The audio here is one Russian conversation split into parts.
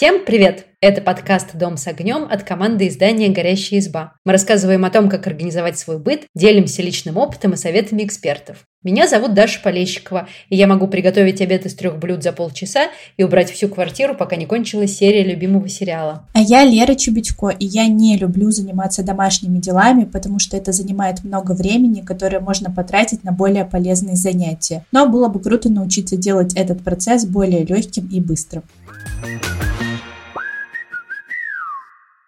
Всем привет! Это подкаст «Дом с огнем» от команды издания «Горящая изба». Мы рассказываем о том, как организовать свой быт, делимся личным опытом и советами экспертов. Меня зовут Даша Полещикова, и я могу приготовить обед из трех блюд за полчаса и убрать всю квартиру, пока не кончилась серия любимого сериала. А я Лера Чубичко, и я не люблю заниматься домашними делами, потому что это занимает много времени, которое можно потратить на более полезные занятия. Но было бы круто научиться делать этот процесс более легким и быстрым.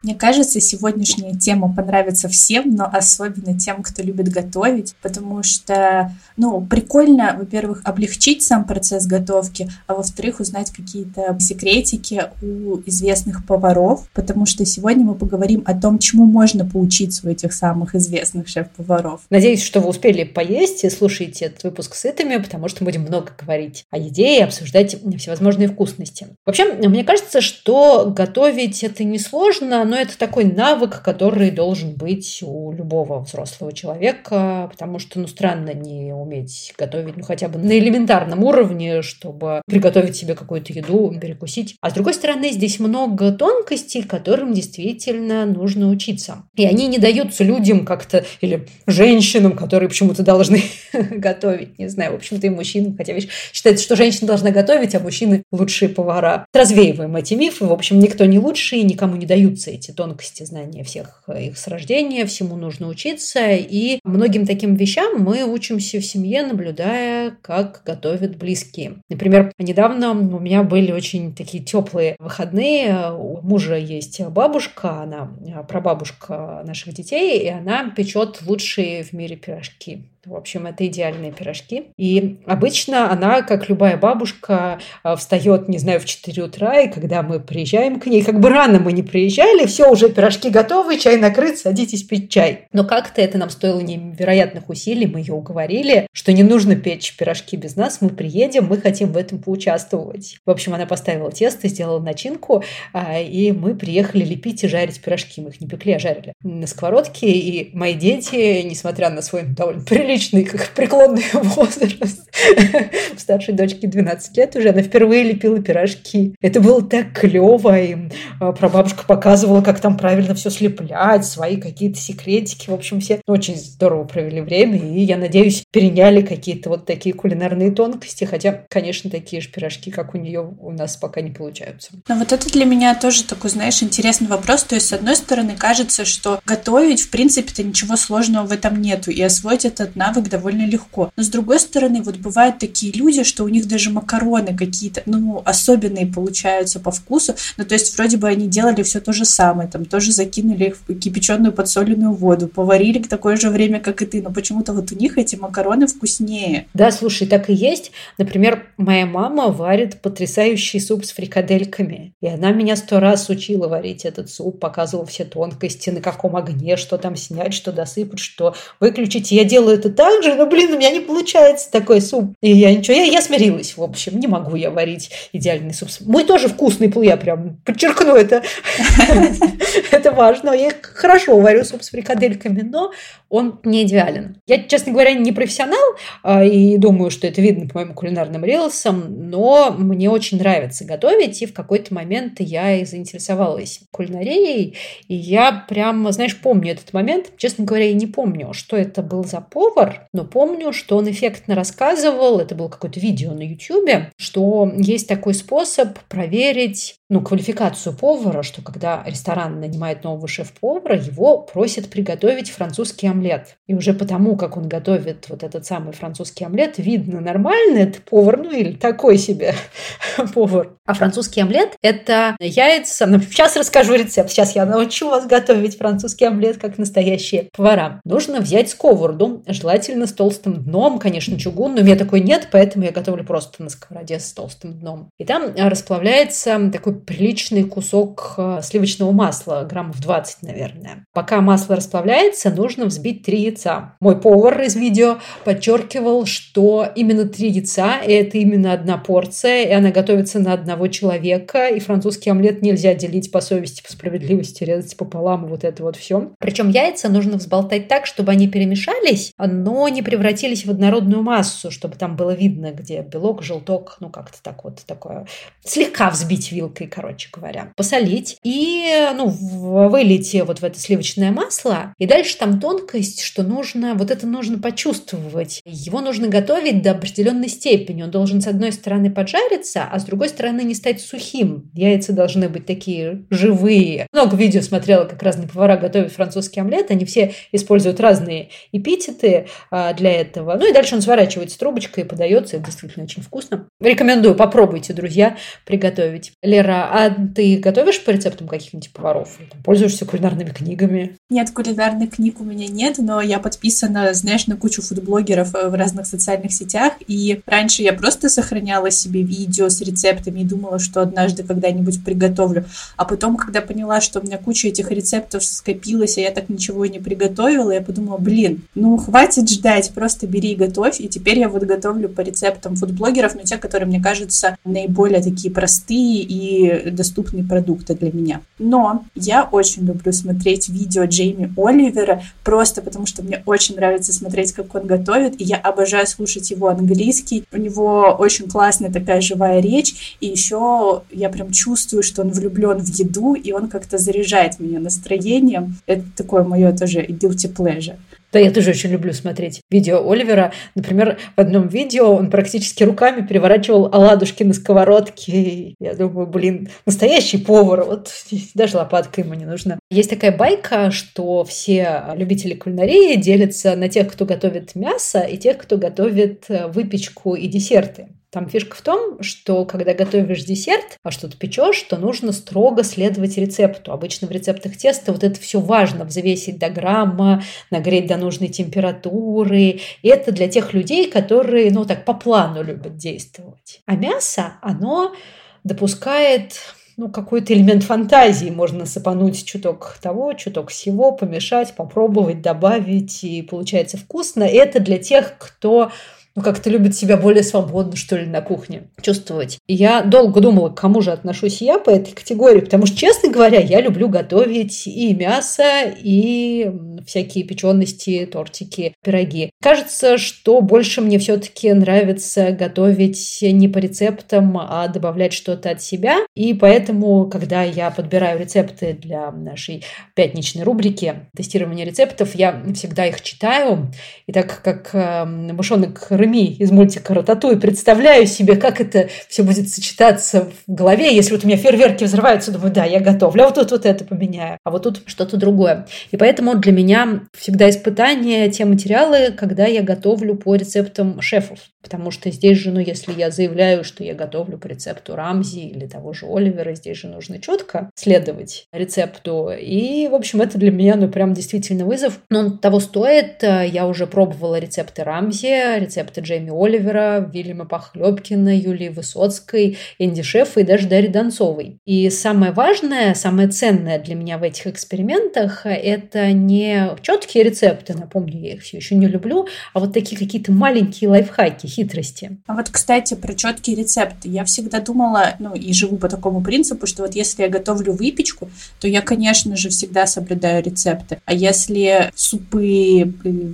Мне кажется, сегодняшняя тема понравится всем, но особенно тем, кто любит готовить, потому что, ну, прикольно, во-первых, облегчить сам процесс готовки, а во-вторых, узнать какие-то секретики у известных поваров, потому что сегодня мы поговорим о том, чему можно поучиться у этих самых известных шеф-поваров. Надеюсь, что вы успели поесть и слушаете этот выпуск сытыми, потому что будем много говорить о еде и обсуждать всевозможные вкусности. Вообще, мне кажется, что готовить это несложно, но это такой навык, который должен быть у любого взрослого человека, потому что, ну, странно не уметь готовить, ну, хотя бы на элементарном уровне, чтобы приготовить себе какую-то еду, перекусить. А с другой стороны, здесь много тонкостей, которым действительно нужно учиться. И они не даются людям как-то, или женщинам, которые почему-то должны готовить, не знаю, в общем-то и мужчинам, хотя ведь считается, что женщина должна готовить, а мужчины лучшие повара. Развеиваем эти мифы, в общем, никто не лучше и никому не даются эти тонкости знания всех их с рождения, всему нужно учиться. И многим таким вещам мы учимся в семье, наблюдая, как готовят близкие. Например, недавно у меня были очень такие теплые выходные. У мужа есть бабушка, она прабабушка наших детей, и она печет лучшие в мире пирожки. В общем, это идеальные пирожки. И обычно она, как любая бабушка, э, встает, не знаю, в 4 утра, и когда мы приезжаем к ней, как бы рано мы не приезжали, все, уже пирожки готовы, чай накрыт, садитесь пить чай. Но как-то это нам стоило невероятных усилий, мы ее уговорили, что не нужно печь пирожки без нас, мы приедем, мы хотим в этом поучаствовать. В общем, она поставила тесто, сделала начинку, а, и мы приехали лепить и жарить пирожки. Мы их не пекли, а жарили на сковородке, и мои дети, несмотря на свой довольно приличный приличный, как преклонный возраст. Старшей дочке 12 лет уже, она впервые лепила пирожки. Это было так клево, и а, прабабушка показывала, как там правильно все слеплять, свои какие-то секретики. В общем, все очень здорово провели время, и, я надеюсь, переняли какие-то вот такие кулинарные тонкости, хотя, конечно, такие же пирожки, как у нее, у нас пока не получаются. Но вот это для меня тоже такой, знаешь, интересный вопрос. То есть, с одной стороны, кажется, что готовить, в принципе-то, ничего сложного в этом нету, и освоить этот навык довольно легко. Но с другой стороны, вот бывают такие люди, что у них даже макароны какие-то, ну, особенные получаются по вкусу. Ну, то есть вроде бы они делали все то же самое, там тоже закинули их в кипяченую подсоленную воду, поварили в такое же время, как и ты, но почему-то вот у них эти макароны вкуснее. Да, слушай, так и есть. Например, моя мама варит потрясающий суп с фрикадельками, и она меня сто раз учила варить этот суп, показывала все тонкости, на каком огне, что там снять, что досыпать, что выключить. Я делаю это так же, но, блин, у меня не получается такой суп. И я ничего, я, я смирилась, в общем, не могу я варить идеальный суп. Мой тоже вкусный, я прям подчеркну это. Это важно. Я хорошо варю суп с фрикадельками, но он не идеален. Я, честно говоря, не профессионал, а, и думаю, что это видно по моим кулинарным рилсам, но мне очень нравится готовить, и в какой-то момент я и заинтересовалась кулинарией, и я прям, знаешь, помню этот момент. Честно говоря, я не помню, что это был за повар, но помню, что он эффектно рассказывал, это было какое-то видео на YouTube, что есть такой способ проверить ну, квалификацию повара, что когда ресторан нанимает нового шеф-повара, его просят приготовить французский омлет. И уже потому, как он готовит вот этот самый французский омлет, видно, нормально это повар, ну или такой себе повар. А французский омлет – это яйца. Ну, сейчас расскажу рецепт. Сейчас я научу вас готовить французский омлет, как настоящие повара. Нужно взять сковороду, желательно с толстым дном, конечно, чугун, но у меня такой нет, поэтому я готовлю просто на сковороде с толстым дном. И там расплавляется такой приличный кусок э, сливочного масла, граммов 20, наверное. Пока масло расплавляется, нужно взбить три яйца. Мой повар из видео подчеркивал, что именно три яйца – это именно одна порция, и она готовится на одного человека, и французский омлет нельзя делить по совести, по справедливости, резать пополам, вот это вот все. Причем яйца нужно взболтать так, чтобы они перемешались, но не превратились в однородную массу, чтобы там было видно, где белок, желток, ну как-то так вот такое. Слегка взбить вилкой, короче говоря. Посолить и ну, вылить вот в это сливочное масло. И дальше там тонкость, что нужно, вот это нужно почувствовать. Его нужно готовить до определенной степени. Он должен с одной стороны поджариться, а с другой стороны не стать сухим. Яйца должны быть такие живые. Много видео смотрела, как разные повара готовят французский омлет. Они все используют разные эпитеты а, для этого. Ну и дальше он сворачивается трубочкой и подается. Это действительно очень вкусно. Рекомендую, попробуйте, друзья, приготовить. Лера, а ты готовишь по рецептам каких-нибудь поваров? Пользуешься кулинарными книгами? Нет, кулинарных книг у меня нет, но я подписана, знаешь, на кучу фудблогеров э, в разных социальных сетях. И раньше я просто сохраняла себе видео с рецептами и думала, что однажды когда-нибудь приготовлю. А потом, когда поняла, что у меня куча этих рецептов скопилась, а я так ничего и не приготовила, я подумала, блин, ну хватит ждать, просто бери и готовь. И теперь я вот готовлю по рецептам фудблогеров, но те, которые мне кажутся наиболее такие простые и доступные продукты для меня. Но я очень люблю смотреть видео Джейми Оливера, просто потому что мне очень нравится смотреть, как он готовит, и я обожаю слушать его английский. У него очень классная такая живая речь, и еще я прям чувствую, что он влюблен в еду, и он как-то заряжает меня настроением. Это такое мое тоже guilty pleasure. Да, я тоже очень люблю смотреть видео Оливера. Например, в одном видео он практически руками переворачивал оладушки на сковородке. Я думаю, блин, настоящий повар. Вот даже лопатка ему не нужна. Есть такая байка, что все любители кулинарии делятся на тех, кто готовит мясо, и тех, кто готовит э, выпечку и десерты. Там фишка в том, что когда готовишь десерт, а что-то печешь, то нужно строго следовать рецепту. Обычно в рецептах теста вот это все важно. Взвесить до грамма, нагреть до нужной температуры. И это для тех людей, которые, ну так, по плану любят действовать. А мясо, оно допускает ну, какой-то элемент фантазии. Можно сыпануть чуток того, чуток всего, помешать, попробовать, добавить, и получается вкусно. Это для тех, кто ну, как-то любит себя более свободно, что ли, на кухне чувствовать. Я долго думала, к кому же отношусь я по этой категории, потому что, честно говоря, я люблю готовить и мясо, и всякие печености, тортики, пироги. Кажется, что больше мне все-таки нравится готовить не по рецептам, а добавлять что-то от себя. И поэтому, когда я подбираю рецепты для нашей пятничной рубрики тестирования рецептов, я всегда их читаю. И так как э, мышонок Реми из мультика «Рататуй», представляю себе, как это все будет сочетаться в голове. Если вот у меня фейерверки взрываются, думаю, да, я готовлю, а вот тут вот это поменяю, а вот тут что-то другое. И поэтому для меня всегда испытание те материалы, когда я готовлю по рецептам шефов. Потому что здесь же, ну, если я заявляю, что я готовлю по рецепту Рамзи или того же Оливера, здесь же нужно четко следовать рецепту. И, в общем, это для меня, ну, прям действительно вызов. Но он того стоит. Я уже пробовала рецепты Рамзи, рецепты Джейми Оливера, Вильяма Похлебкина, Юлии Высоцкой, Энди Шефа и даже Дарьи Донцовой. И самое важное, самое ценное для меня в этих экспериментах – это не четкие рецепты, напомню, я их все еще не люблю, а вот такие какие-то маленькие лайфхаки, хитрости. А вот, кстати, про четкие рецепты. Я всегда думала, ну и живу по такому принципу, что вот если я готовлю выпечку, то я, конечно же, всегда соблюдаю рецепты. А если супы,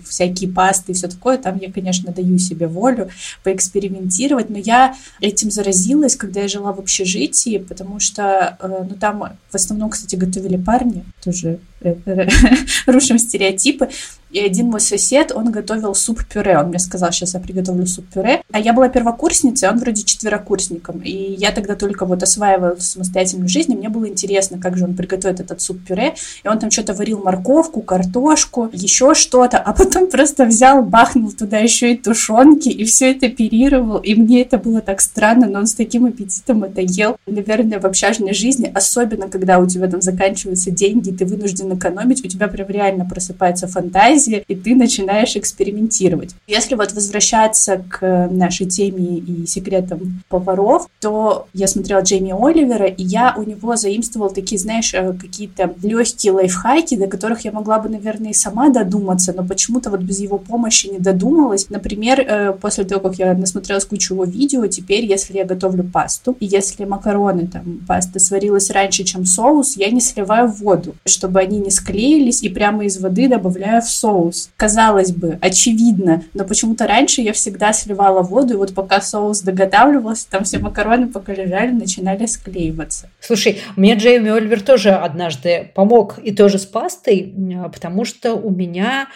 всякие пасты и все такое, там я, конечно, даю себе волю поэкспериментировать. Но я этим заразилась, когда я жила в общежитии, потому что э, ну, там в основном, кстати, готовили парни, тоже э, рушим стереотипы. И один мой сосед, он готовил суп-пюре. Он мне сказал, сейчас я приготовлю суп-пюре. А я была первокурсницей, он вроде четверокурсником. И я тогда только вот осваивала самостоятельную жизнь, и мне было интересно, как же он приготовит этот суп-пюре. И он там что-то варил морковку, картошку, еще что-то, а потом просто взял, бахнул туда еще и тушенки, и все это оперировал. И мне это было так странно, но он с таким аппетитом это ел. Наверное, в общажной жизни, особенно когда у тебя там заканчиваются деньги, ты вынужден экономить, у тебя прям реально просыпается фантазия, и ты начинаешь экспериментировать. Если вот возвращаться к нашей теме и секретам поваров, то я смотрела Джейми Оливера, и я у него заимствовала такие, знаешь, э, какие-то легкие лайфхаки, до которых я могла бы, наверное, и сама додуматься, но почему-то вот без его помощи не додумалась. Например, э, после того, как я насмотрелась кучу его видео, теперь, если я готовлю пасту, и если макароны, там, паста сварилась раньше, чем соус, я не сливаю воду, чтобы они не склеились, и прямо из воды добавляю в соус. Казалось бы, очевидно, но почему-то раньше я всегда сливала воду, и вот пока соус доготавливался, там все макароны пока лежали, начинали склеиваться. Слушай, мне Джейми Оливер тоже однажды помог, и тоже с пастой, потому что у меня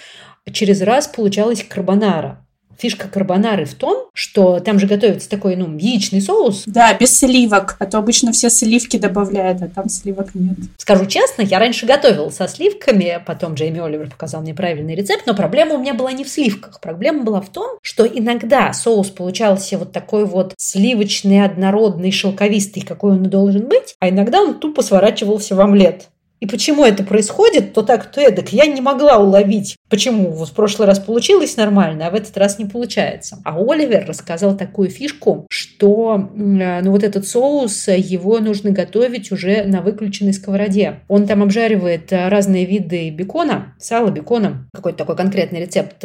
через раз получалась карбонара фишка карбонары в том, что там же готовится такой, ну, яичный соус. Да, без сливок, а то обычно все сливки добавляют, а там сливок нет. Скажу честно, я раньше готовила со сливками, потом Джейми Оливер показал мне правильный рецепт, но проблема у меня была не в сливках. Проблема была в том, что иногда соус получался вот такой вот сливочный, однородный, шелковистый, какой он и должен быть, а иногда он тупо сворачивался в омлет. И почему это происходит, то так, то эдак, я не могла уловить, почему в прошлый раз получилось нормально, а в этот раз не получается. А Оливер рассказал такую фишку, что ну, вот этот соус, его нужно готовить уже на выключенной сковороде. Он там обжаривает разные виды бекона, сала беконом, какой-то такой конкретный рецепт,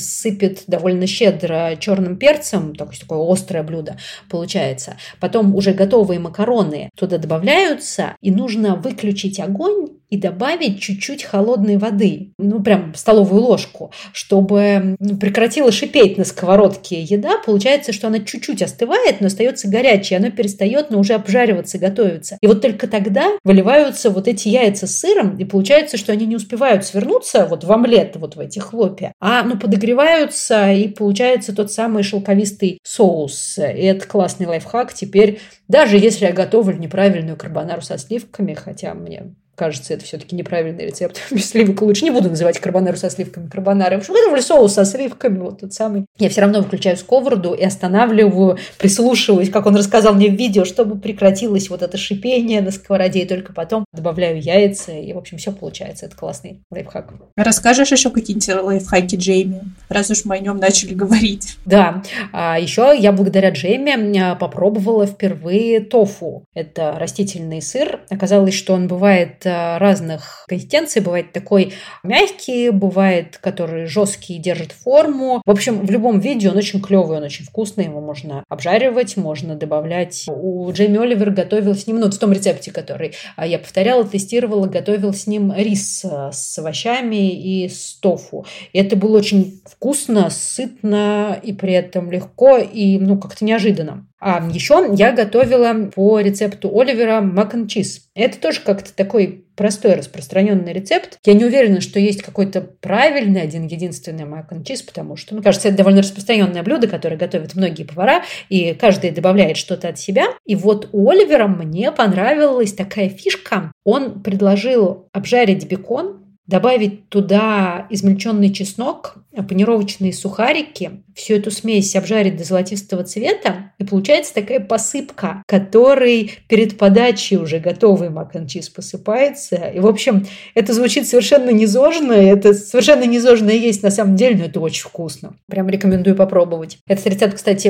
сыпет довольно щедро черным перцем, такое острое блюдо получается. Потом уже готовые макароны туда добавляются, и нужно выключить огонь огонь и добавить чуть-чуть холодной воды, ну прям столовую ложку, чтобы прекратила шипеть на сковородке еда. Получается, что она чуть-чуть остывает, но остается горячей, она перестает, но уже обжариваться, готовиться. И вот только тогда выливаются вот эти яйца с сыром, и получается, что они не успевают свернуться вот в омлет, вот в эти хлопья, а ну подогреваются, и получается тот самый шелковистый соус. И это классный лайфхак. Теперь, даже если я готовлю неправильную карбонару со сливками, хотя мне кажется, это все-таки неправильный рецепт. Без сливок лучше. Не буду называть карбонару со сливками карбонарой. В общем, готовлю соус со сливками, вот тот самый. Я все равно выключаю сковороду и останавливаю, прислушиваюсь, как он рассказал мне в видео, чтобы прекратилось вот это шипение на сковороде, и только потом добавляю яйца, и, в общем, все получается. Это классный лайфхак. Расскажешь еще какие-нибудь лайфхаки Джейми, раз уж мы о нем начали говорить? Да. А еще я благодаря Джейми а, попробовала впервые тофу. Это растительный сыр. Оказалось, что он бывает разных консистенций. Бывает такой мягкий, бывает, который жесткий держит форму. В общем, в любом виде он очень клевый, он очень вкусный. Его можно обжаривать, можно добавлять. У Джейми Оливер готовил с ним, ну, в том рецепте, который а, я повторяла, тестировала, готовил с ним рис а, с овощами и с тофу. И это было очень вкусно, сытно и при этом легко и, ну, как-то неожиданно. А еще я готовила по рецепту Оливера мак чиз. Это тоже как-то такой простой распространенный рецепт. Я не уверена, что есть какой-то правильный один единственный мак чиз, потому что, ну, кажется, это довольно распространенное блюдо, которое готовят многие повара, и каждый добавляет что-то от себя. И вот у Оливера мне понравилась такая фишка. Он предложил обжарить бекон, добавить туда измельченный чеснок, панировочные сухарики, всю эту смесь обжарить до золотистого цвета, и получается такая посыпка, которой перед подачей уже готовый мак чиз посыпается. И, в общем, это звучит совершенно незожно, это совершенно незожно есть на самом деле, но это очень вкусно. Прям рекомендую попробовать. Этот рецепт, кстати,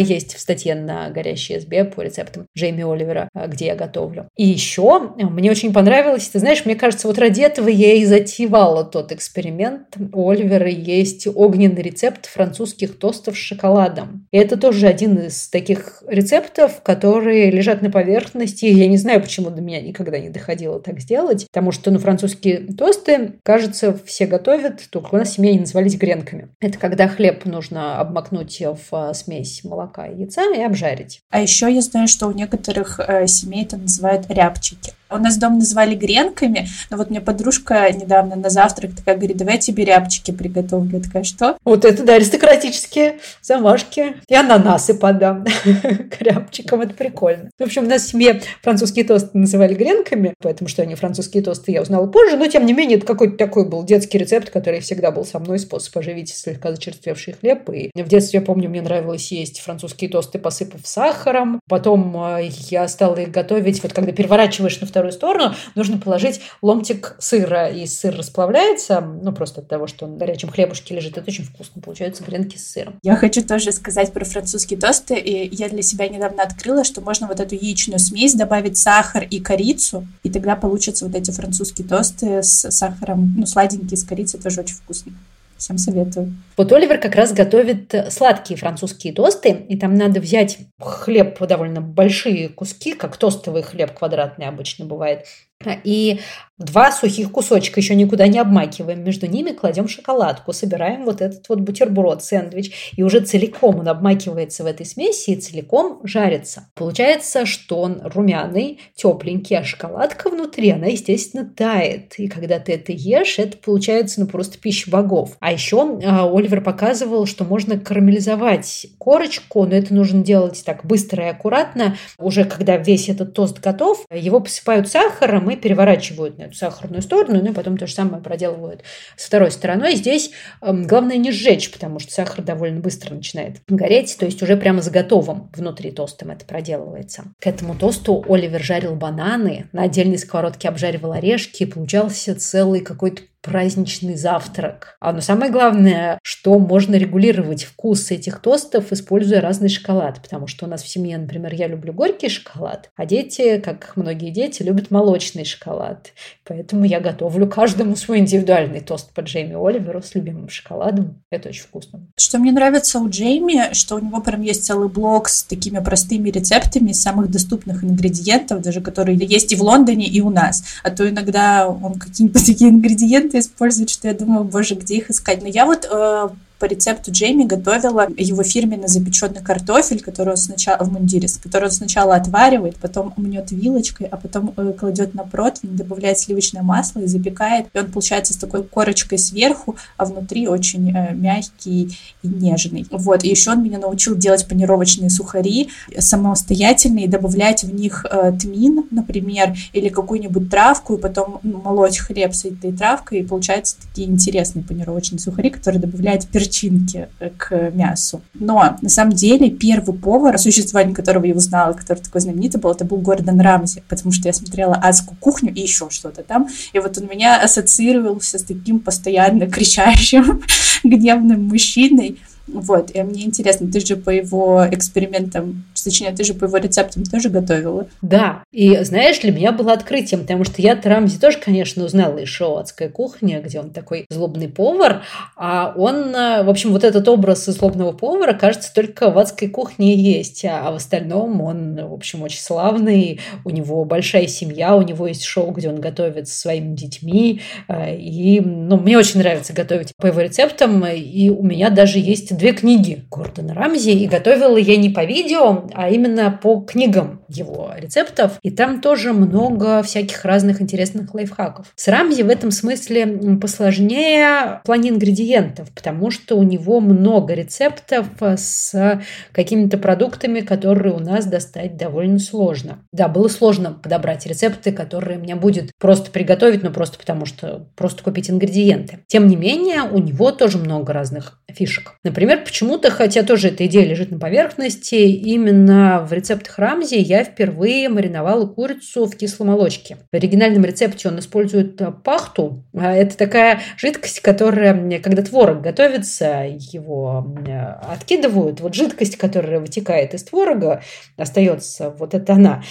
есть в статье на горящей СБ по рецептам Джейми Оливера, где я готовлю. И еще мне очень понравилось, ты знаешь, мне кажется, вот ради этого я и затевала тот эксперимент. У Оливера есть огненный рецепт французских тостов с шоколадом. И это тоже один из таких рецептов, которые лежат на поверхности. Я не знаю, почему до меня никогда не доходило так сделать, потому что, ну, французские тосты, кажется, все готовят, только у нас в семье они назывались гренками. Это когда хлеб нужно обмакнуть в а, смесь молока и яйца и обжарить. А еще я знаю, что у некоторых э, семей это называют рябчики. У нас дом называли гренками, но вот мне подружка недавно на завтрак такая говорит, давай я тебе рябчики приготовлю. Я такая, что? Вот это, да, аристократические замашки. И ананасы подам к рябчикам, это прикольно. В общем, у нас в семье французские тосты называли гренками, поэтому что они французские тосты я узнала позже, но тем не менее это какой-то такой был детский рецепт, который всегда был со мной, способ оживить слегка зачерствевший хлеб. И в детстве, я помню, мне нравилось есть французские тосты, посыпав сахаром. Потом э, я стала их готовить, вот когда переворачиваешь на второй вторую сторону, нужно положить ломтик сыра. И сыр расплавляется, ну, просто от того, что он в горячем хлебушке лежит. Это очень вкусно. Получаются гренки с сыром. Я хочу тоже сказать про французские тосты. И я для себя недавно открыла, что можно вот эту яичную смесь добавить сахар и корицу, и тогда получатся вот эти французские тосты с сахаром, ну, сладенькие с корицей, тоже очень вкусно. Всем советую. Вот Оливер как раз готовит сладкие французские тосты, и там надо взять хлеб довольно большие куски, как тостовый хлеб квадратный обычно бывает, И Два сухих кусочка еще никуда не обмакиваем. Между ними кладем шоколадку, собираем вот этот вот бутерброд, сэндвич. И уже целиком он обмакивается в этой смеси и целиком жарится. Получается, что он румяный, тепленький, а шоколадка внутри, она, естественно, тает. И когда ты это ешь, это получается ну, просто пища богов. А еще э, Оливер показывал, что можно карамелизовать корочку, но это нужно делать так быстро и аккуратно. Уже когда весь этот тост готов, его посыпают сахаром и переворачивают на сахарную сторону, ну и потом то же самое проделывают с второй стороной. Здесь э, главное не сжечь, потому что сахар довольно быстро начинает гореть, то есть уже прямо за готовым внутри тостом это проделывается. К этому тосту Оливер жарил бананы, на отдельной сковородке обжаривал орешки, и получался целый какой-то праздничный завтрак. А но самое главное, что можно регулировать вкус этих тостов, используя разный шоколад. Потому что у нас в семье, например, я люблю горький шоколад, а дети, как многие дети, любят молочный шоколад. Поэтому я готовлю каждому свой индивидуальный тост по Джейми Оливеру с любимым шоколадом. Это очень вкусно. Что мне нравится у Джейми, что у него прям есть целый блок с такими простыми рецептами самых доступных ингредиентов, даже которые есть и в Лондоне, и у нас. А то иногда он какие-нибудь такие ингредиенты инструменты использует, что я думаю, боже, где их искать. Но я вот э, по рецепту Джейми готовила его фирменный запеченный картофель, который он сначала в мундире, который он сначала отваривает, потом мнет вилочкой, а потом э, кладет на противень, добавляет сливочное масло и запекает. И он получается с такой корочкой сверху, а внутри очень э, мягкий и нежный. Вот. И еще он меня научил делать панировочные сухари самостоятельно и добавлять в них э, тмин, например, или какую-нибудь травку, и потом ну, молоть хлеб с этой травкой, и получаются такие интересные панировочные сухари, которые добавляют перчинки перчинки э, к мясу. Но на самом деле первый повар, о существовании которого я узнала, который такой знаменитый был, это был Гордон Рамзи, потому что я смотрела адскую кухню и еще что-то там. И вот он меня ассоциировался с таким постоянно кричащим, гневным мужчиной. Вот, и мне интересно, ты же по его экспериментам, точнее, ты же по его рецептам тоже готовила? Да, и знаешь, для меня было открытием, потому что я Трамзи тоже, конечно, узнала из шоу «Адская кухня», где он такой злобный повар, а он, в общем, вот этот образ злобного повара, кажется, только в «Адской кухне» есть, а в остальном он, в общем, очень славный, у него большая семья, у него есть шоу, где он готовит со своими детьми, э, и, ну, мне очень нравится готовить по его рецептам, и у меня даже есть две книги Гордона Рамзи, и готовила я не по видео, а именно по книгам его рецептов. И там тоже много всяких разных интересных лайфхаков. С Рамзи в этом смысле посложнее в плане ингредиентов, потому что у него много рецептов с какими-то продуктами, которые у нас достать довольно сложно. Да, было сложно подобрать рецепты, которые мне будет просто приготовить, но просто потому что просто купить ингредиенты. Тем не менее, у него тоже много разных фишек. Например, Например, почему-то, хотя тоже эта идея лежит на поверхности, именно в рецептах Рамзи я впервые мариновала курицу в кисломолочке. В оригинальном рецепте он использует э, пахту. А это такая жидкость, которая, когда творог готовится, его э, откидывают. Вот жидкость, которая вытекает из творога, остается, вот это она.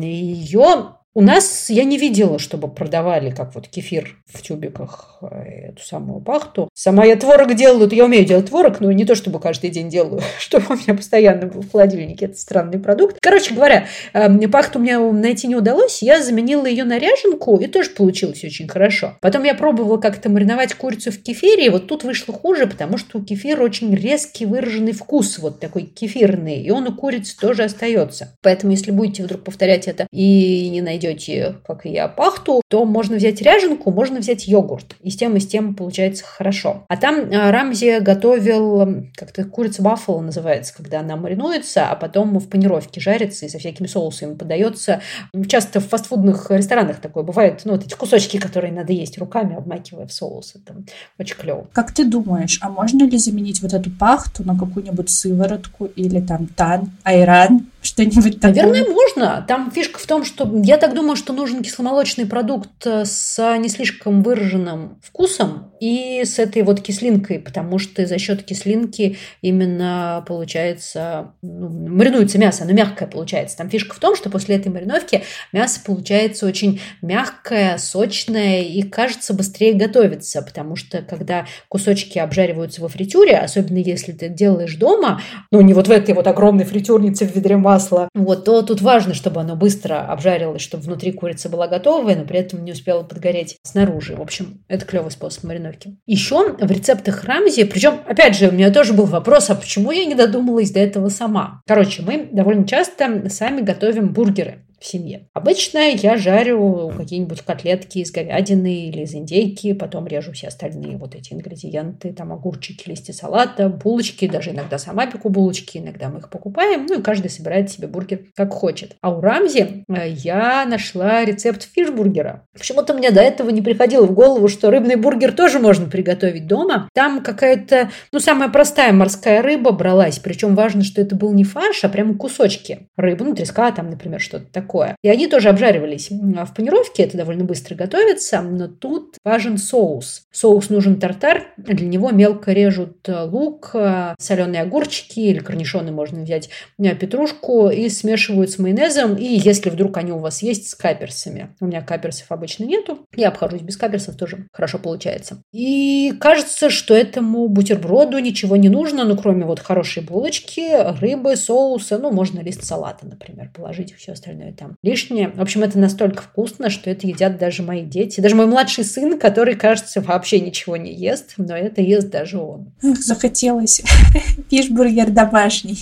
Ее у нас я не видела, чтобы продавали, как вот кефир в тюбиках, э, эту самую пахту. Сама я творог делаю, я умею делать творог, но не то, чтобы каждый день делаю, чтобы у меня постоянно был в холодильнике. Это странный продукт. Короче говоря, эм, пахту мне найти не удалось. Я заменила ее на ряженку, и тоже получилось очень хорошо. Потом я пробовала как-то мариновать курицу в кефире, и вот тут вышло хуже, потому что у кефира очень резкий выраженный вкус, вот такой кефирный, и он у курицы тоже остается. Поэтому, если будете вдруг повторять это и не найдете найдете, как и я, пахту, то можно взять ряженку, можно взять йогурт. И с тем, и с тем получается хорошо. А там а, Рамзи готовил, как-то курица баффало называется, когда она маринуется, а потом в панировке жарится и со всякими соусами подается. Часто в фастфудных ресторанах такое бывает, ну, вот эти кусочки, которые надо есть руками, обмакивая в соус. Это очень клево. Как ты думаешь, а можно ли заменить вот эту пахту на какую-нибудь сыворотку или там тан, айран, что-нибудь такое? Наверное, можно. Там фишка в том, что я так думаю, что нужен кисломолочный продукт э, с не слишком выраженным вкусом и с этой вот кислинкой, потому что за счет кислинки именно получается, ну, маринуется мясо, оно мягкое получается. Там фишка в том, что после этой мариновки мясо получается очень мягкое, сочное и, кажется, быстрее готовится, потому что когда кусочки обжариваются во фритюре, особенно если ты делаешь дома, ну, не вот в этой вот огромной фритюрнице в ведре масла, вот, то тут важно, чтобы оно быстро обжарилось, чтобы внутри курица была готовая, но при этом не успела подгореть снаружи. В общем, это клевый способ мариновки. Еще в рецептах Рамзи, причем, опять же, у меня тоже был вопрос, а почему я не додумалась до этого сама? Короче, мы довольно часто сами готовим бургеры в семье. Обычно я жарю какие-нибудь котлетки из говядины или из индейки, потом режу все остальные вот эти ингредиенты, там огурчики, листья салата, булочки, даже иногда сама пеку булочки, иногда мы их покупаем, ну и каждый собирает себе бургер как хочет. А у Рамзи э, я нашла рецепт фишбургера. Почему-то мне до этого не приходило в голову, что рыбный бургер тоже можно приготовить дома. Там какая-то, ну, самая простая морская рыба бралась, причем важно, что это был не фарш, а прямо кусочки рыбы, ну, треска там, например, что-то такое такое. И они тоже обжаривались в панировке, это довольно быстро готовится, но тут важен соус. Соус нужен тартар, для него мелко режут э, лук, э, соленые огурчики или корнишоны можно взять, э, петрушку и смешивают с майонезом, и если вдруг они у вас есть, с каперсами. У меня каперсов обычно нету, я обхожусь без каперсов, тоже хорошо получается. И кажется, что этому бутерброду ничего не нужно, ну, кроме вот хорошей булочки, рыбы, соуса, ну, можно лист салата, например, положить, все остальное там лишнее. В общем, это настолько вкусно, что это едят даже мои дети. Даже мой младший сын, который, кажется, вообще ничего не ест, но это ест даже он. Захотелось фишбургер домашний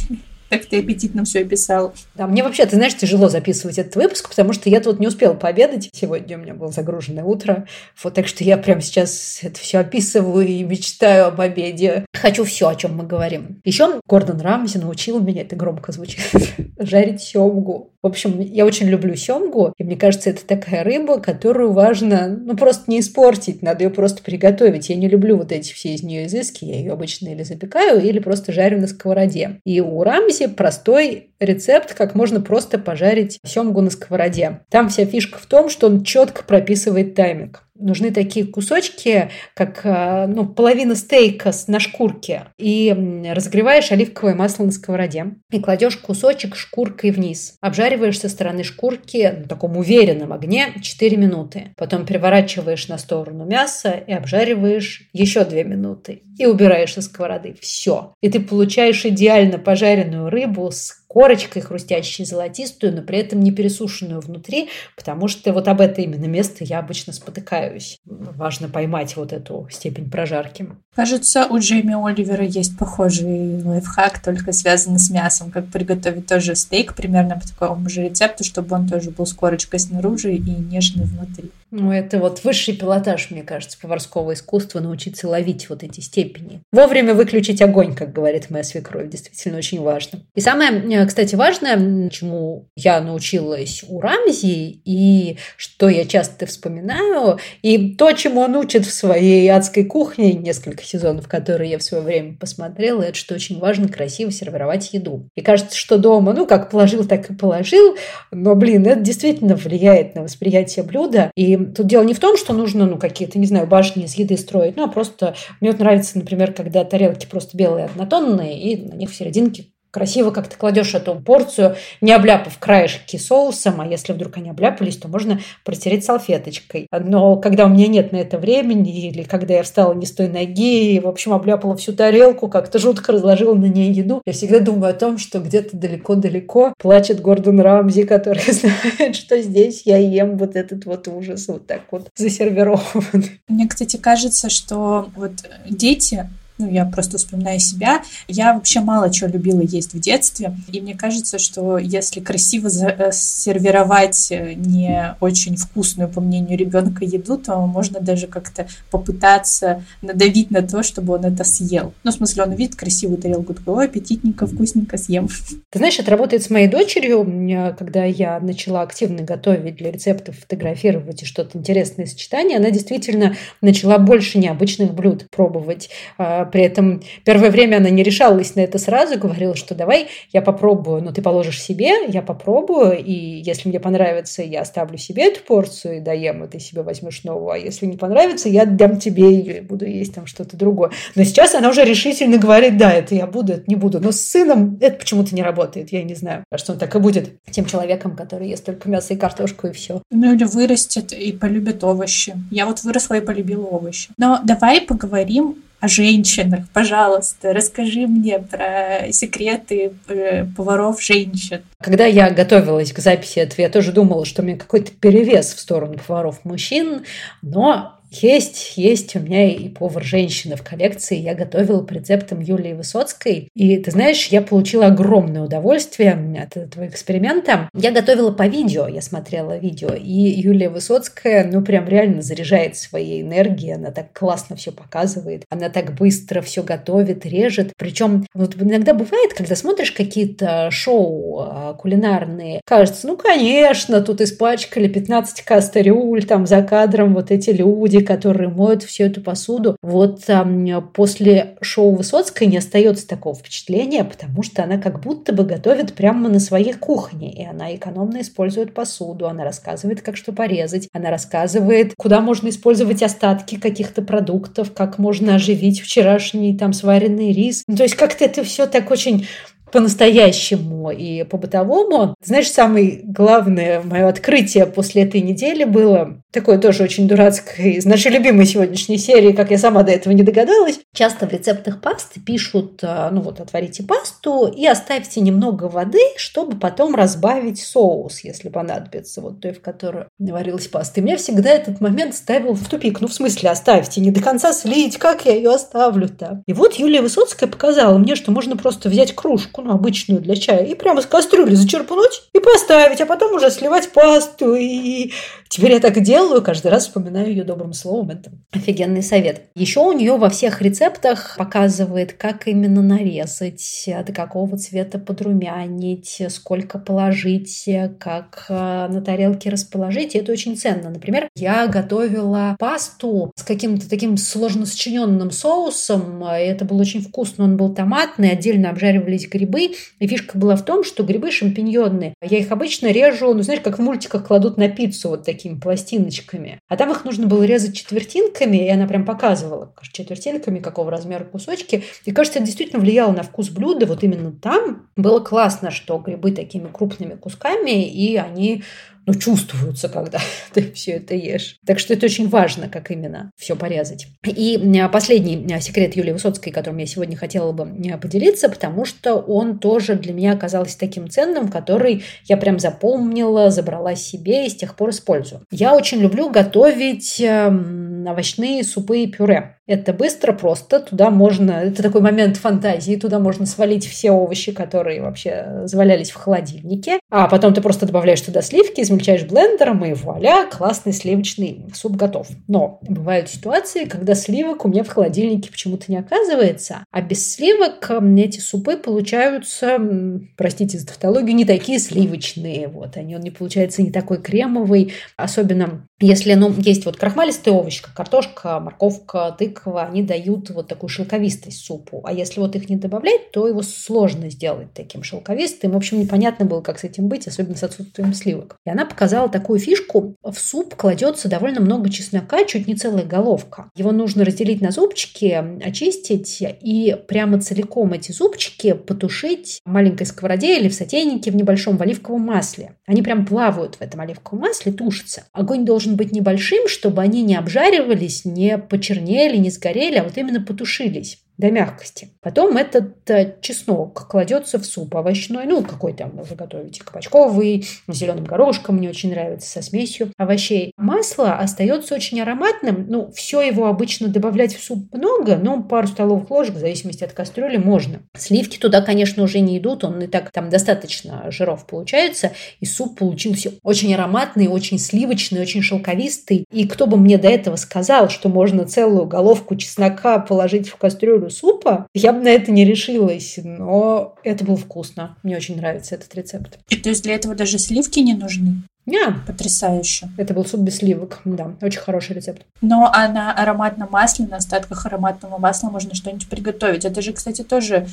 как ты аппетитно все описал. Да, мне вообще, ты знаешь, тяжело записывать этот выпуск, потому что я тут не успела пообедать. Сегодня у меня было загруженное утро. Вот так что я прямо сейчас это все описываю и мечтаю об обеде. Хочу все, о чем мы говорим. Еще Гордон Рамзи научил меня, это громко звучит, жарить семгу. В общем, я очень люблю семгу, и мне кажется, это такая рыба, которую важно, ну, просто не испортить, надо ее просто приготовить. Я не люблю вот эти все из нее изыски, я ее обычно или запекаю, или просто жарю на сковороде. И у Рамзи простой рецепт, как можно просто пожарить семгу на сковороде. Там вся фишка в том, что он четко прописывает тайминг нужны такие кусочки, как э, ну, половина стейка на шкурке, и разогреваешь оливковое масло на сковороде, и кладешь кусочек шкуркой вниз. Обжариваешь со стороны шкурки на таком уверенном огне 4 минуты. Потом переворачиваешь на сторону мяса и обжариваешь еще 2 минуты. И убираешь со сковороды. Все. И ты получаешь идеально пожаренную рыбу с корочкой хрустящей золотистую, но при этом не пересушенную внутри, потому что вот об это именно место я обычно спотыкаюсь. Важно поймать вот эту степень прожарки. Кажется, у Джейми Оливера есть похожий лайфхак, только связанный с мясом, как приготовить тоже стейк примерно по такому же рецепту, чтобы он тоже был с корочкой снаружи и нежный внутри. Ну, это вот высший пилотаж, мне кажется, поварского искусства, научиться ловить вот эти степени. Вовремя выключить огонь, как говорит моя свекровь, действительно очень важно. И самое, э, кстати, важное, чему я научилась у Рамзи, и что я часто вспоминаю, и то, чему он учит в своей адской кухне, несколько сезонов, которые я в свое время посмотрела, это что очень важно красиво сервировать еду. И кажется, что дома, ну, как положил, так и положил, но, блин, это действительно влияет на восприятие блюда, и тут дело не в том, что нужно, ну, какие-то, не знаю, башни из еды строить, ну, а просто мне вот нравится, например, когда тарелки просто белые однотонные, и на них в серединке красиво как ты кладешь эту порцию, не обляпав краешки соусом, а если вдруг они обляпались, то можно протереть салфеточкой. Но когда у меня нет на это времени, или когда я встала не с той ноги, и, в общем, обляпала всю тарелку, как-то жутко разложила на ней еду, я всегда думаю о том, что где-то далеко-далеко плачет Гордон Рамзи, который знает, что здесь я ем вот этот вот ужас вот так вот засервирован. Мне, кстати, кажется, что вот дети ну, я просто вспоминаю себя. Я вообще мало чего любила есть в детстве, и мне кажется, что если красиво э, сервировать э, не очень вкусную, по мнению ребенка, еду, то можно даже как-то попытаться надавить на то, чтобы он это съел. Ну, в смысле, он видит красивую тарелку, такой, ой, аппетитненько, вкусненько съем. Ты знаешь, это работает с моей дочерью, когда я начала активно готовить для рецептов, фотографировать и что-то интересное сочетание, она действительно начала больше необычных блюд пробовать а, при этом первое время она не решалась на это сразу, говорила, что давай я попробую, но ты положишь себе, я попробую, и если мне понравится, я оставлю себе эту порцию и доем, и ты себе возьмешь новую, а если не понравится, я дам тебе ее и буду есть там что-то другое. Но сейчас она уже решительно говорит, да, это я буду, это не буду. Но с сыном это почему-то не работает, я не знаю. А что он так и будет тем человеком, который ест только мясо и картошку и все. Ну или вырастет и полюбит овощи. Я вот выросла и полюбила овощи. Но давай поговорим о женщинах. Пожалуйста, расскажи мне про секреты э, поваров-женщин. Когда я готовилась к записи этого, я тоже думала, что у меня какой-то перевес в сторону поваров-мужчин, но есть, есть у меня и повар-женщина в коллекции. Я готовила по рецептам Юлии Высоцкой. И ты знаешь, я получила огромное удовольствие от этого эксперимента. Я готовила по видео, я смотрела видео. И Юлия Высоцкая, ну, прям реально заряжает своей энергией. Она так классно все показывает. Она так быстро все готовит, режет. Причем вот иногда бывает, когда смотришь какие-то шоу а, кулинарные, кажется, ну, конечно, тут испачкали 15 кастрюль, там за кадром вот эти люди, которые моют всю эту посуду. Вот после шоу Высоцкой не остается такого впечатления, потому что она как будто бы готовит прямо на своей кухне, и она экономно использует посуду, она рассказывает, как что порезать, она рассказывает, куда можно использовать остатки каких-то продуктов, как можно оживить вчерашний там сваренный рис. Ну, то есть как-то это все так очень по-настоящему и по-бытовому. Знаешь, самое главное мое открытие после этой недели было такое тоже очень дурацкое из нашей любимой сегодняшней серии, как я сама до этого не догадалась. Часто в рецептах пасты пишут, а, ну вот, отварите пасту и оставьте немного воды, чтобы потом разбавить соус, если понадобится, вот той, в которой варилась паста. И меня всегда этот момент ставил в тупик. Ну, в смысле, оставьте, не до конца слить, как я ее оставлю-то? И вот Юлия Высоцкая показала мне, что можно просто взять кружку, ну, обычную для чая, и прямо с кастрюли зачерпнуть и поставить, а потом уже сливать пасту. И теперь я так делаю, каждый раз вспоминаю ее добрым словом. Это офигенный совет. Еще у нее во всех рецептах показывает, как именно нарезать, до какого цвета подрумянить, сколько положить, как э, на тарелке расположить. И это очень ценно. Например, я готовила пасту с каким-то таким сложно сочиненным соусом. И это было очень вкусно. Он был томатный, отдельно обжаривались грибы. И фишка была в том, что грибы шампиньонные, я их обычно режу, ну, знаешь, как в мультиках кладут на пиццу вот такими пластиночками. А там их нужно было резать четвертинками, и она прям показывала четвертинками, какого размера кусочки. И, кажется, это действительно влияло на вкус блюда. Вот именно там было классно, что грибы такими крупными кусками, и они ну, чувствуются, когда ты все это ешь. Так что это очень важно, как именно все порезать. И последний секрет Юлии Высоцкой, которым я сегодня хотела бы поделиться, потому что он тоже для меня оказался таким ценным, который я прям запомнила, забрала себе и с тех пор использую. Я очень люблю готовить эм, овощные супы и пюре. Это быстро, просто. Туда можно... Это такой момент фантазии. Туда можно свалить все овощи, которые вообще завалялись в холодильнике. А потом ты просто добавляешь туда сливки, измельчаешь блендером, и вуаля, классный сливочный суп готов. Но бывают ситуации, когда сливок у меня в холодильнике почему-то не оказывается. А без сливок эти супы получаются, простите за тавтологию, не такие сливочные. Вот. Они, он не получается не такой кремовый. Особенно если ну, есть вот крахмалистый овощ, как картошка, морковка, тыква, они дают вот такую шелковистость супу. А если вот их не добавлять, то его сложно сделать таким шелковистым. В общем, непонятно было, как с этим быть, особенно с отсутствием сливок. И она показала такую фишку. В суп кладется довольно много чеснока, чуть не целая головка. Его нужно разделить на зубчики, очистить и прямо целиком эти зубчики потушить в маленькой сковороде или в сотейнике в небольшом в оливковом масле. Они прям плавают в этом оливковом масле, тушатся. Огонь должен быть небольшим, чтобы они не обжаривались, не почернели, не сгорели, а вот именно потушились до мягкости. Потом этот э, чеснок кладется в суп овощной, ну, какой там вы готовите, кабачковый, зеленым горошком, мне очень нравится, со смесью овощей. Масло остается очень ароматным, ну, все его обычно добавлять в суп много, но пару столовых ложек, в зависимости от кастрюли, можно. Сливки туда, конечно, уже не идут, он и так там достаточно жиров получается, и суп получился очень ароматный, очень сливочный, очень шелковистый. И кто бы мне до этого сказал, что можно целую головку чеснока положить в кастрюлю кастрюлю супа, я бы на это не решилась, но это было вкусно. Мне очень нравится этот рецепт. И то есть для этого даже сливки не нужны? Yeah. Потрясающе. Это был суп без сливок, да, очень хороший рецепт. Но а на ароматном масле, на остатках ароматного масла можно что-нибудь приготовить. Это же, кстати, тоже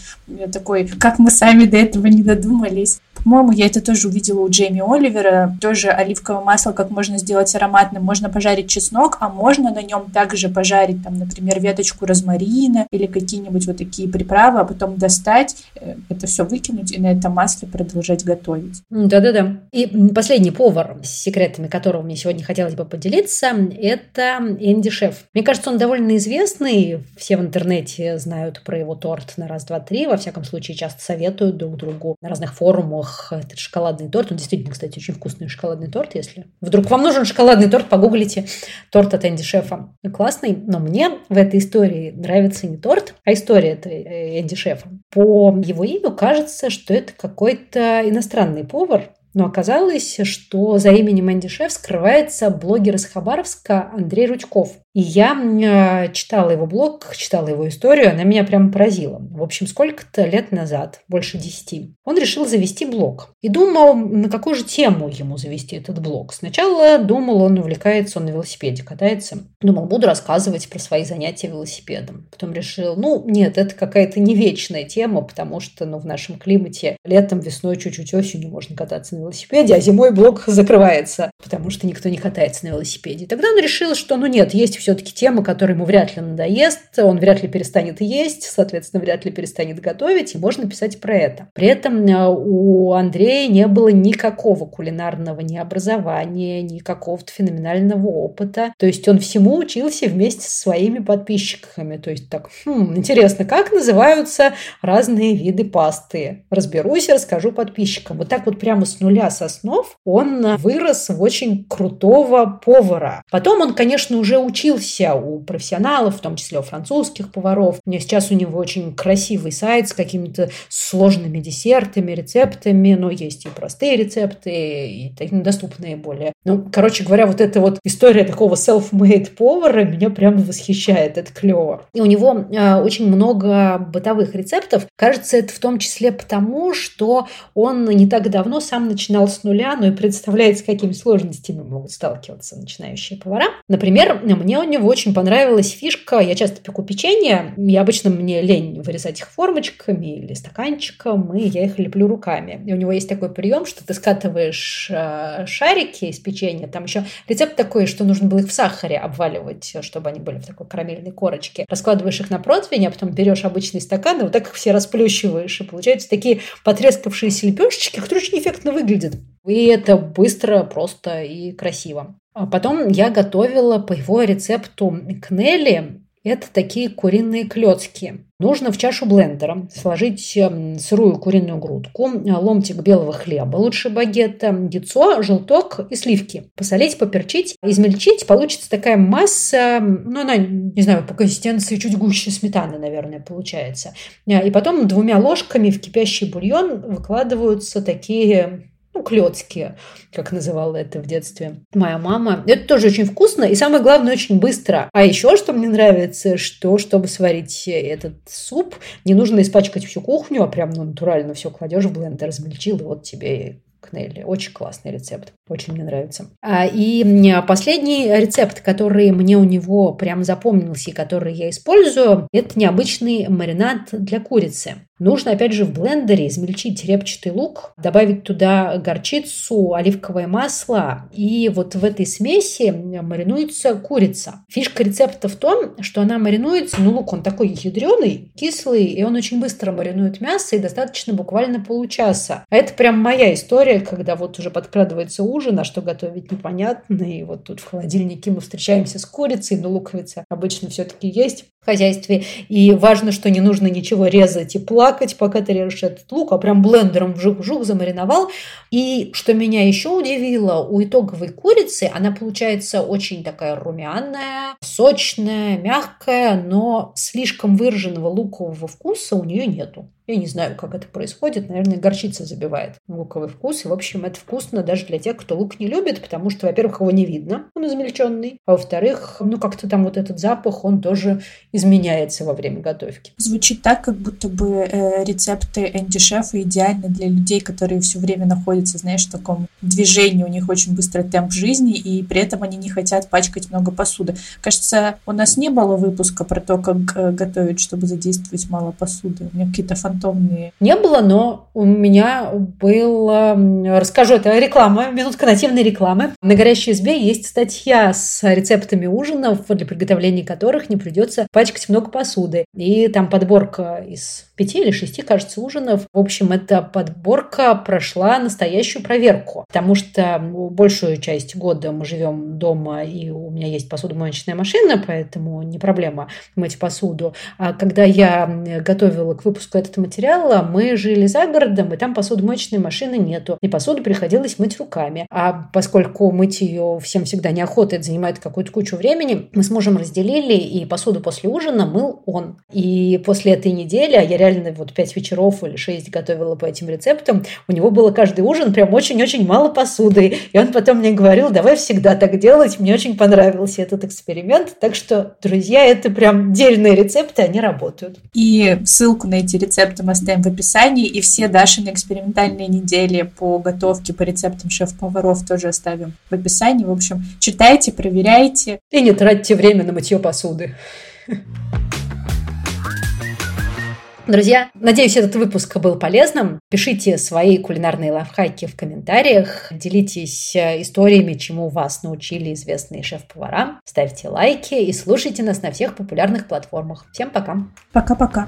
такой, как мы сами до этого не додумались. По-моему, я это тоже увидела у Джейми Оливера. Тоже оливковое масло, как можно сделать ароматным. Можно пожарить чеснок, а можно на нем также пожарить, там, например, веточку розмарина или какие-нибудь вот такие приправы, а потом достать, э, это все выкинуть и на этом масле продолжать готовить. Да-да-да. И последний повар повар, с секретами которого мне сегодня хотелось бы поделиться, это Энди Шеф. Мне кажется, он довольно известный. Все в интернете знают про его торт на раз, два, три. Во всяком случае, часто советуют друг другу на разных форумах этот шоколадный торт. Он действительно, кстати, очень вкусный шоколадный торт. Если вдруг вам нужен шоколадный торт, погуглите торт от Энди Шефа. Классный, но мне в этой истории нравится не торт, а история этой э, Энди Шефа. По его имени кажется, что это какой-то иностранный повар, но оказалось, что за именем Энди Шеф скрывается блогер из Хабаровска Андрей Рудьков. И я читала его блог, читала его историю, она меня прям поразила. В общем, сколько-то лет назад, больше десяти, он решил завести блог. И думал, на какую же тему ему завести этот блог. Сначала думал, он увлекается, он на велосипеде катается. Думал, буду рассказывать про свои занятия велосипедом. Потом решил, ну, нет, это какая-то не вечная тема, потому что ну, в нашем климате летом, весной, чуть-чуть осенью можно кататься на велосипеде, а зимой блог закрывается, потому что никто не катается на велосипеде. Тогда он решил, что, ну нет, есть все-таки тема, которая ему вряд ли надоест, он вряд ли перестанет есть, соответственно, вряд ли перестанет готовить, и можно писать про это. При этом э, у Андрея не было никакого кулинарного ни образования, ни какого-то феноменального опыта. То есть он всему учился вместе со своими подписчиками. То есть так, хм, интересно, как называются разные виды пасты? Разберусь и расскажу подписчикам. Вот так вот прямо с нуля со снов он вырос в очень крутого повара. Потом он, конечно, уже учил учился у профессионалов, в том числе у французских поваров. У меня сейчас у него очень красивый сайт с какими-то сложными десертами, рецептами, но есть и простые рецепты, и такие доступные более. Ну, короче говоря, вот эта вот история такого self-made повара меня прям восхищает, это клево. И у него э, очень много бытовых рецептов. Кажется, это в том числе потому, что он не так давно сам начинал с нуля, но и представляет, с какими сложностями могут сталкиваться начинающие повара. Например, мне него очень понравилась фишка. Я часто пеку печенье. И обычно мне лень вырезать их формочками или стаканчиком, и я их леплю руками. И у него есть такой прием, что ты скатываешь э, шарики из печенья. Там еще рецепт такой, что нужно было их в сахаре обваливать, чтобы они были в такой карамельной корочке. Раскладываешь их на противень, а потом берешь обычный стакан, и вот так их все расплющиваешь. И получаются такие потрескавшиеся лепешечки, которые очень эффектно выглядят. И это быстро, просто и красиво. А потом я готовила по его рецепту кнели. Это такие куриные клетки. Нужно в чашу блендера сложить эм, сырую куриную грудку, ломтик белого хлеба, лучше багета, яйцо, желток и сливки. Посолить, поперчить, измельчить. Получится такая масса, ну, она, не знаю, по консистенции чуть гуще сметаны, наверное, получается. И потом двумя ложками в кипящий бульон выкладываются такие ну, клетки, как называла это в детстве моя мама. Это тоже очень вкусно и, самое главное, очень быстро. А еще, что мне нравится, что, чтобы сварить этот суп, не нужно испачкать всю кухню, а прям ну, натурально все кладешь в блендер, размельчил, и вот тебе Кнелли. Очень классный рецепт. Очень мне нравится. А, и последний рецепт, который мне у него прям запомнился и который я использую, это необычный маринад для курицы. Нужно, опять же, в блендере измельчить репчатый лук, добавить туда горчицу, оливковое масло. И вот в этой смеси маринуется курица. Фишка рецепта в том, что она маринуется, ну лук он такой ядреный, кислый, и он очень быстро маринует мясо, и достаточно буквально получаса. А это прям моя история, когда вот уже подкрадывается ужин, а что готовить непонятно, и вот тут в холодильнике мы встречаемся с курицей, но луковица обычно все-таки есть хозяйстве. И важно, что не нужно ничего резать и плакать, пока ты режешь этот лук, а прям блендером вжух-вжух замариновал. И что меня еще удивило, у итоговой курицы она получается очень такая румяная, сочная, мягкая, но слишком выраженного лукового вкуса у нее нету. Я не знаю, как это происходит. Наверное, горчица забивает луковый вкус. И, в общем, это вкусно даже для тех, кто лук не любит, потому что, во-первых, его не видно, он измельченный. А во-вторых, ну, как-то там вот этот запах, он тоже изменяется во время готовки. Звучит так, как будто бы э, рецепты Энди Шефа идеальны для людей, которые все время находятся, знаешь, в таком движении, у них очень быстрый темп жизни, и при этом они не хотят пачкать много посуды. Кажется, у нас не было выпуска про то, как э, готовить, чтобы задействовать мало посуды. У меня какие-то фантазии фантомные? Не было, но у меня был, расскажу, это реклама, минутка нативной рекламы. На «Горящей избе» есть статья с рецептами ужинов, для приготовления которых не придется пачкать много посуды. И там подборка из пяти или шести, кажется, ужинов. В общем, эта подборка прошла настоящую проверку, потому что большую часть года мы живем дома, и у меня есть посудомоечная машина, поэтому не проблема мыть посуду. А когда я готовила к выпуску этого материала, мы жили за городом, и там посудомоечной машины нету. И посуду приходилось мыть руками. А поскольку мыть ее всем всегда неохота, это занимает какую-то кучу времени, мы с мужем разделили, и посуду после ужина мыл он. И после этой недели, а я реально вот пять вечеров или шесть готовила по этим рецептам, у него было каждый ужин прям очень-очень мало посуды. И он потом мне говорил, давай всегда так делать. Мне очень понравился этот эксперимент. Так что, друзья, это прям дельные рецепты, они работают. И ссылку на эти рецепты мы оставим в описании. И все Дашины экспериментальные недели по готовке, по рецептам шеф-поваров тоже оставим в описании. В общем, читайте, проверяйте. И не тратьте время на мытье посуды. Друзья, надеюсь, этот выпуск был полезным. Пишите свои кулинарные лайфхаки в комментариях. Делитесь э, историями, чему вас научили известные шеф-повара. Ставьте лайки и слушайте нас на всех популярных платформах. Всем пока. Пока-пока.